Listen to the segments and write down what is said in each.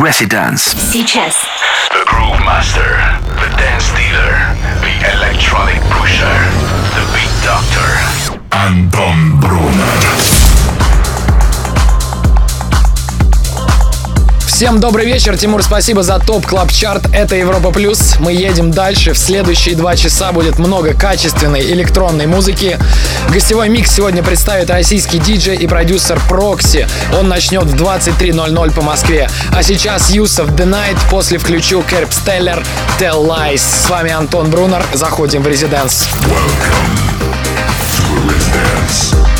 Residence. Сейчас. The Groove Master, the Dance Dealer, the Electronic Pusher, the Beat Doctor. Anton Brunner. Всем добрый вечер, Тимур, спасибо за топ клаб чарт Это Европа Плюс. Мы едем дальше. В следующие два часа будет много качественной электронной музыки. Гостевой микс сегодня представит российский диджей и продюсер Прокси. Он начнет в 23.00 по Москве. А сейчас Юсов The Night, после включу Керп Стеллер Tell Lies. С вами Антон Брунер. Заходим в резиденс. Welcome to. Residence.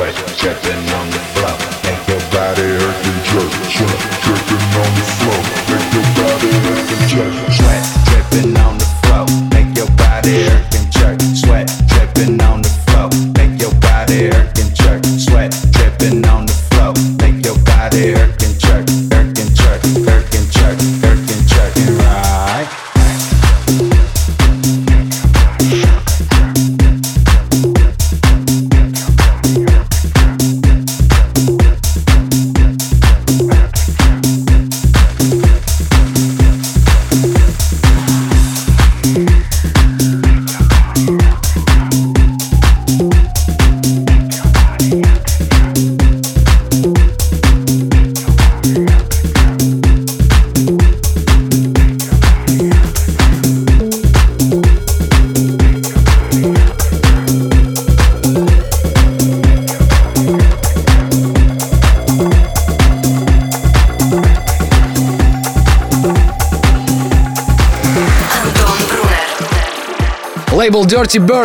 sweat, checking on the floor. Ain't nobody hurt the jerk, jerk, on the floor.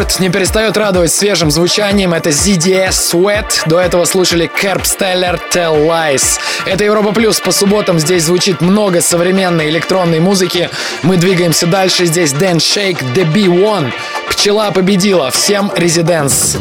Bird не перестает радовать свежим звучанием. Это ZDS Sweat. До этого слушали Kerb Steller Tell Lies. Это Европа Плюс. По субботам здесь звучит много современной электронной музыки. Мы двигаемся дальше. Здесь Дэн Шейк, The B1. Пчела победила. Всем резиденс.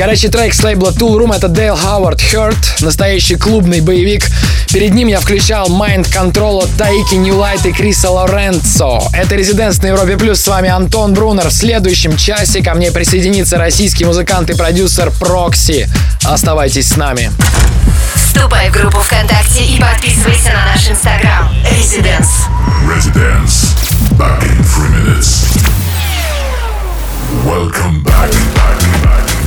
Горячий трек с лейбла Tool Room это Дейл Ховард Hurt, настоящий клубный боевик. Перед ним я включал Mind Control от Таики Light и Криса Лоренцо. Это Резиденс на Европе Плюс, с вами Антон Брунер. В следующем часе ко мне присоединится российский музыкант и продюсер Прокси. Оставайтесь с нами. Вступай в группу ВКонтакте и подписывайся на наш инстаграм. Резиденс. Резиденс. Back in three minutes. Welcome back, back, back.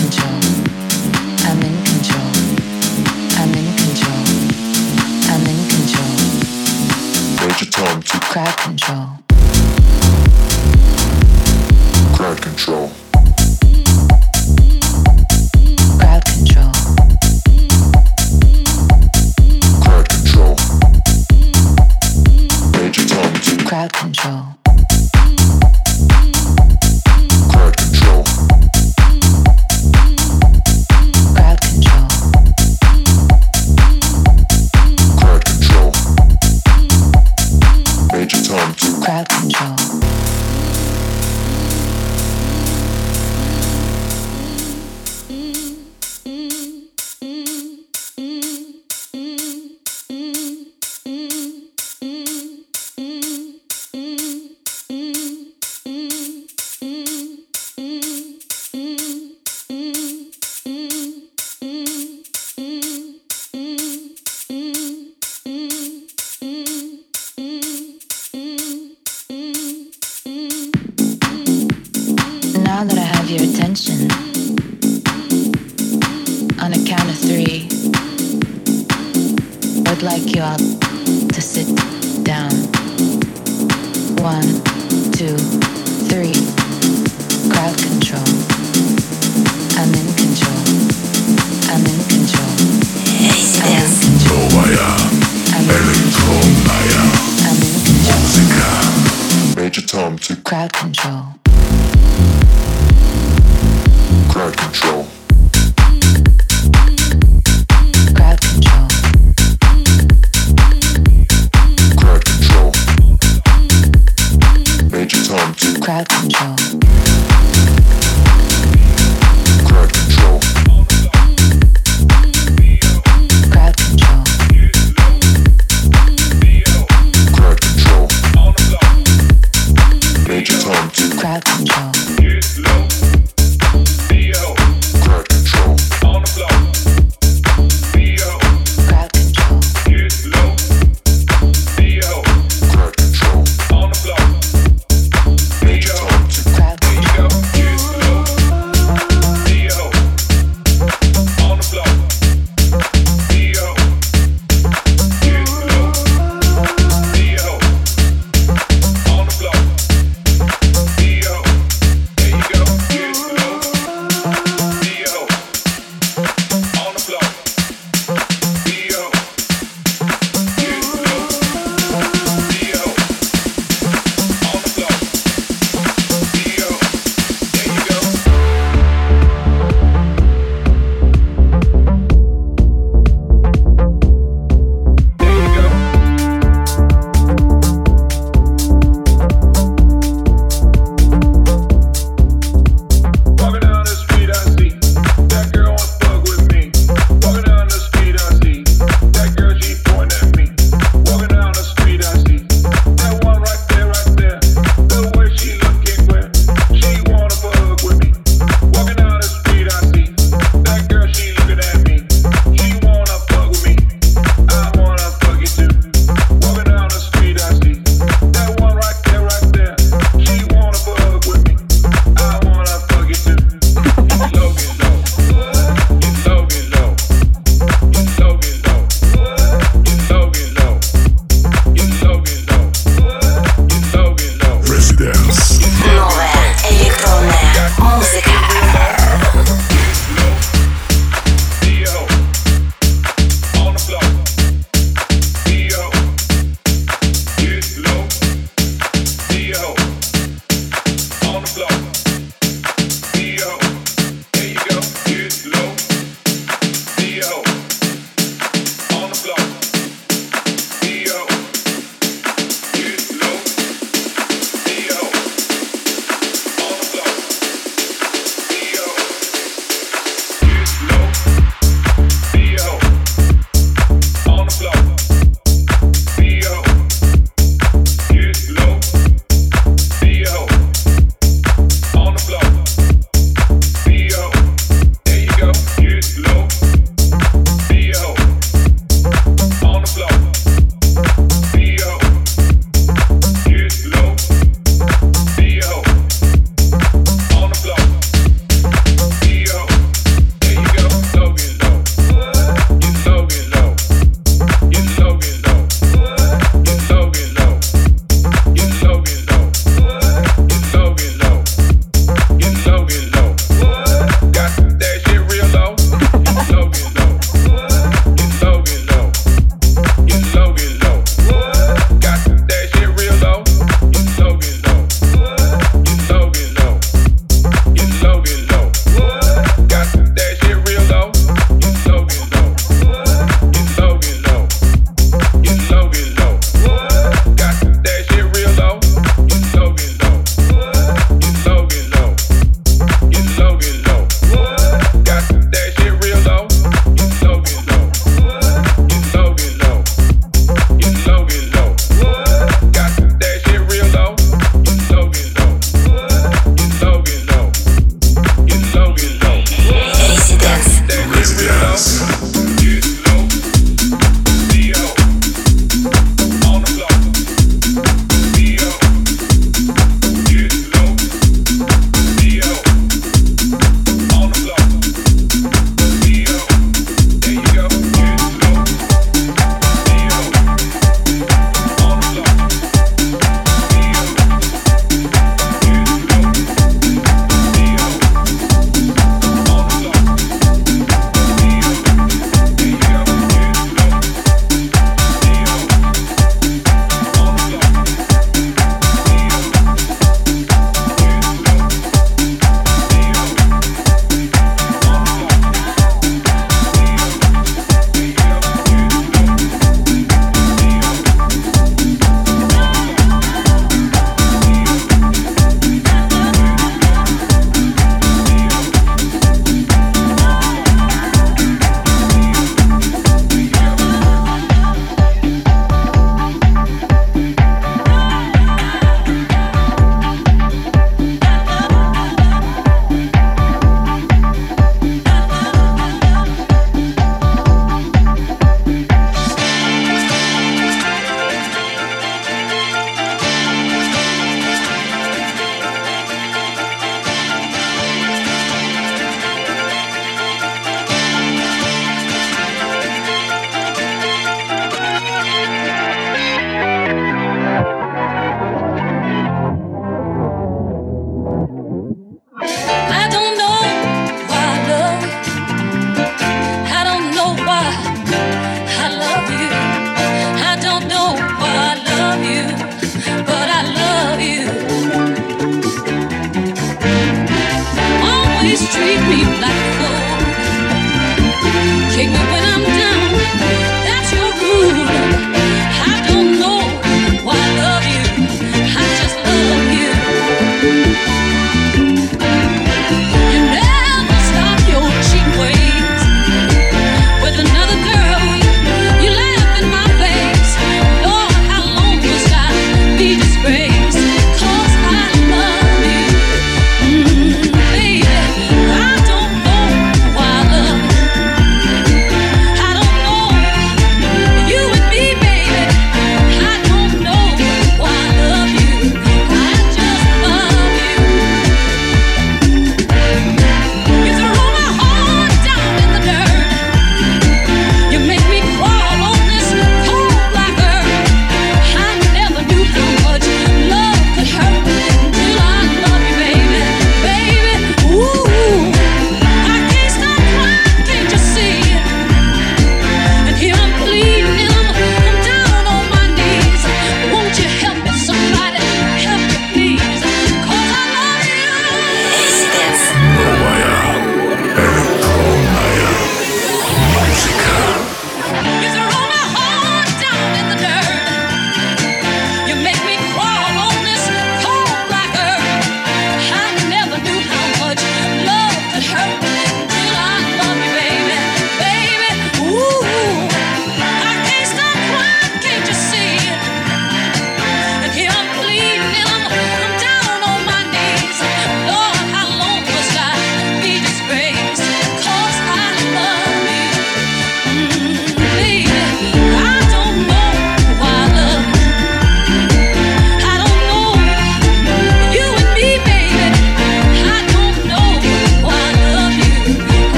and Now that I have your attention, on a count of three, I'd like you all to sit down. One, two, three. Crowd control. I'm in control. I'm in control. I'm in control. I'm in control. I'm in control. Major Tom to Crowd control.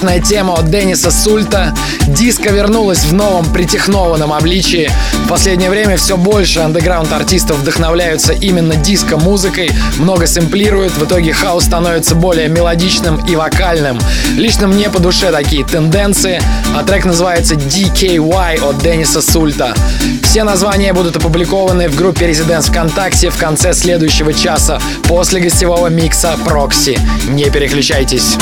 Невероятная тема от Денниса Сульта. Диско вернулась в новом притехнованном обличии. В последнее время все больше андеграунд-артистов вдохновляются именно диско-музыкой, много сэмплируют, в итоге хаос становится более мелодичным и вокальным. Лично мне по душе такие тенденции, а трек называется DKY от Денниса Сульта. Все названия будут опубликованы в группе Residents ВКонтакте в конце следующего часа после гостевого микса Прокси. Не переключайтесь.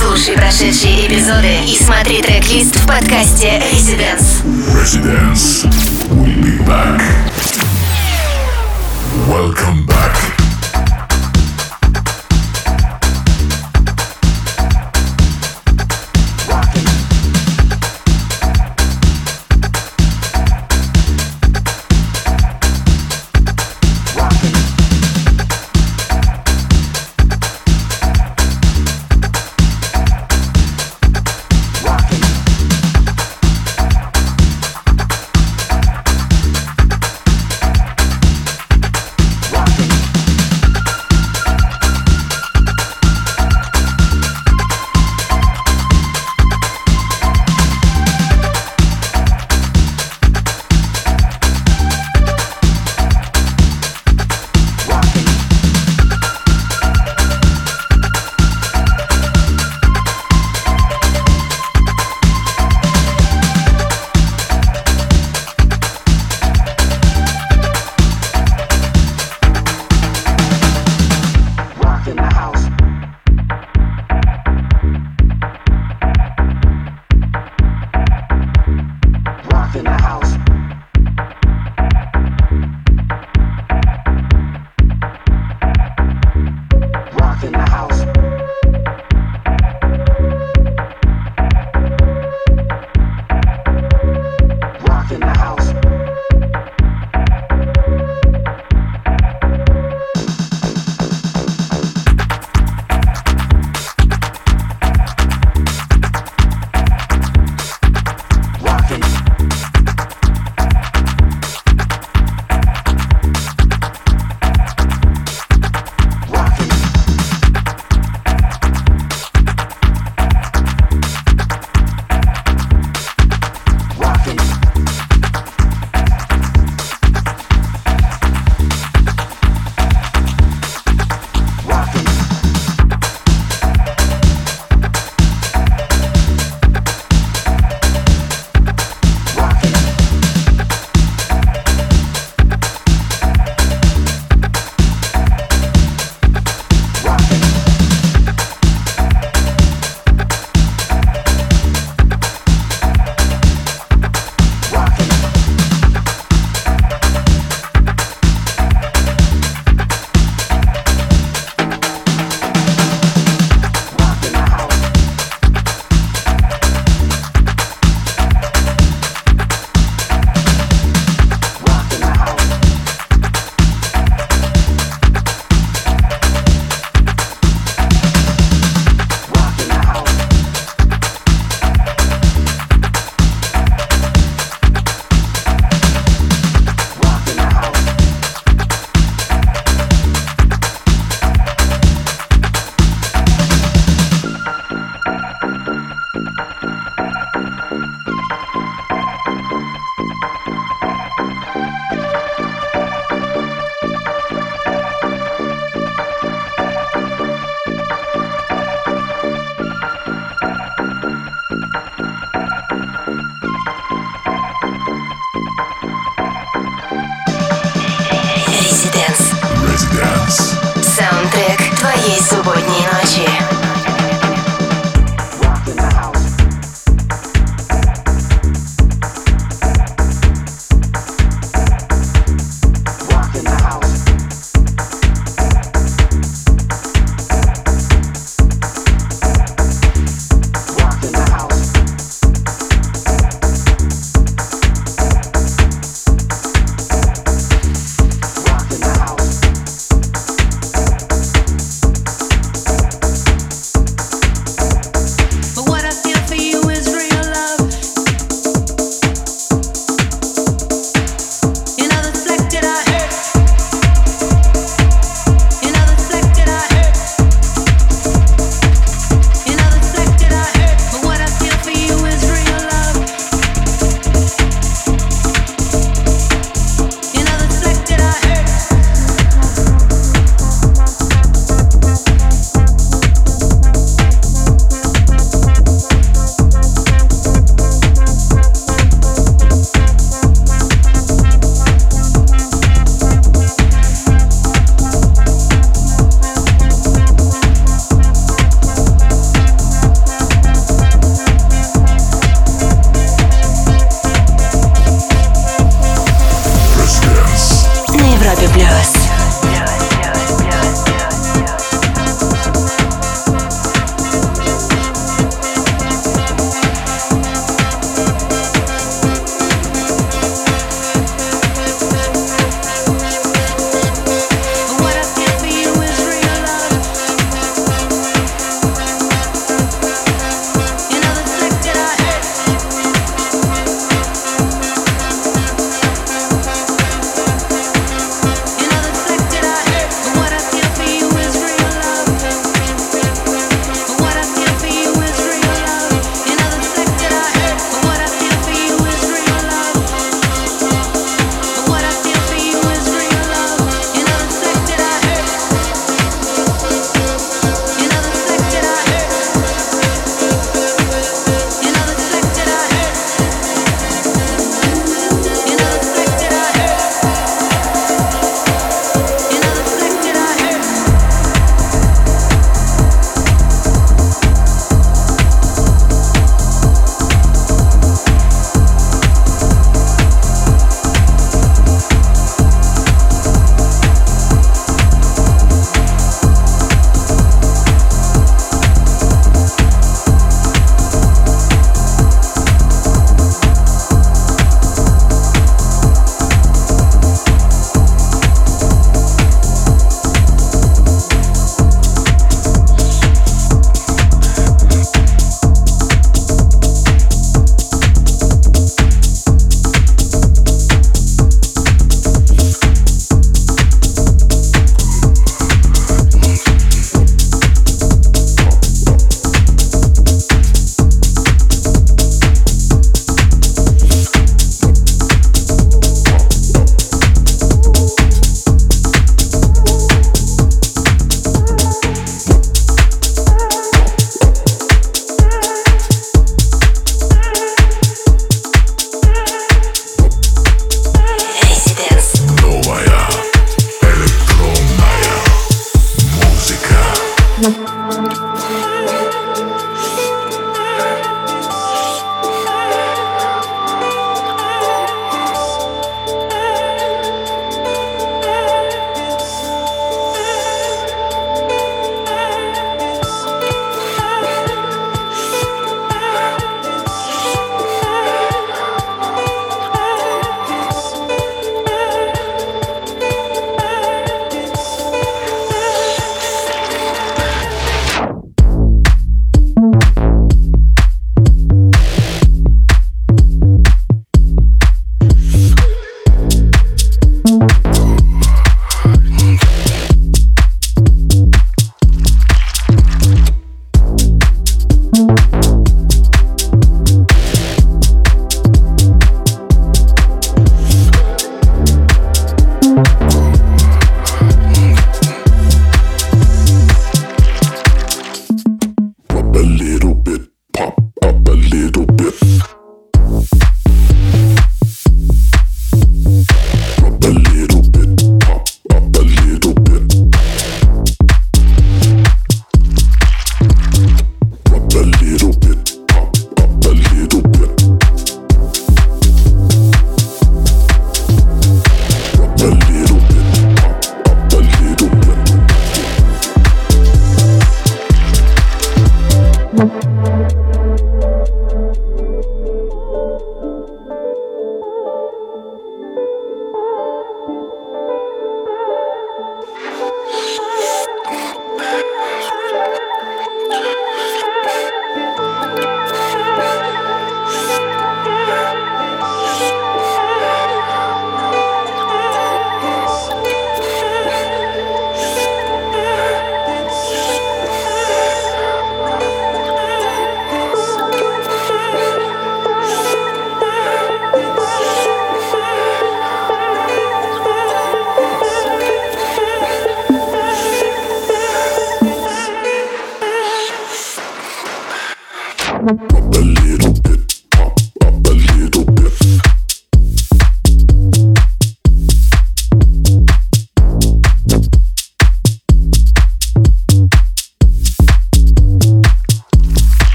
Слушай прошедшие эпизоды и смотри трек-лист в подкасте Residence. Residence. We'll be back. Welcome back.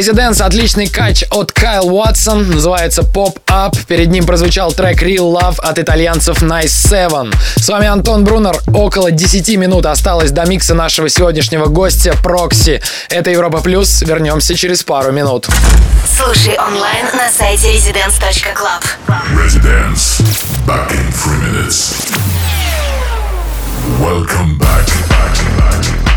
Это Residence, отличный кач от Кайл Уотсон, называется Pop Up. Перед ним прозвучал трек Real Love от итальянцев Nice Seven. С вами Антон Брунер. Около 10 минут осталось до микса нашего сегодняшнего гостя Прокси. Это Европа Плюс. Вернемся через пару минут. Слушай онлайн на сайте residence.club. Residence. Back in three minutes. Welcome back. back, back.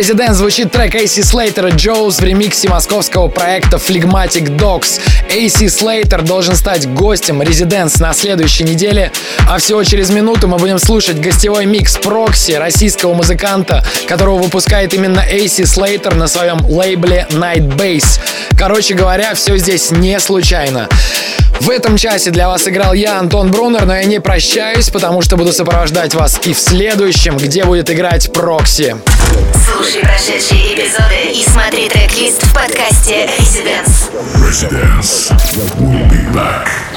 Resident звучит трек AC Slater Joe's в ремиксе московского проекта Phlegmatic Dogs. AC Slater должен стать гостем Residents на следующей неделе, а всего через минуту мы будем слушать гостевой микс Proxy, российского музыканта, которого выпускает именно AC Slater на своем лейбле Night Base. Короче говоря, все здесь не случайно. В этом часе для вас играл я, Антон Брунер, но я не прощаюсь, потому что буду сопровождать вас и в следующем, где будет играть Прокси. Слушай прошедшие эпизоды и смотри трек-лист в подкасте Residence. Residence. We'll be back.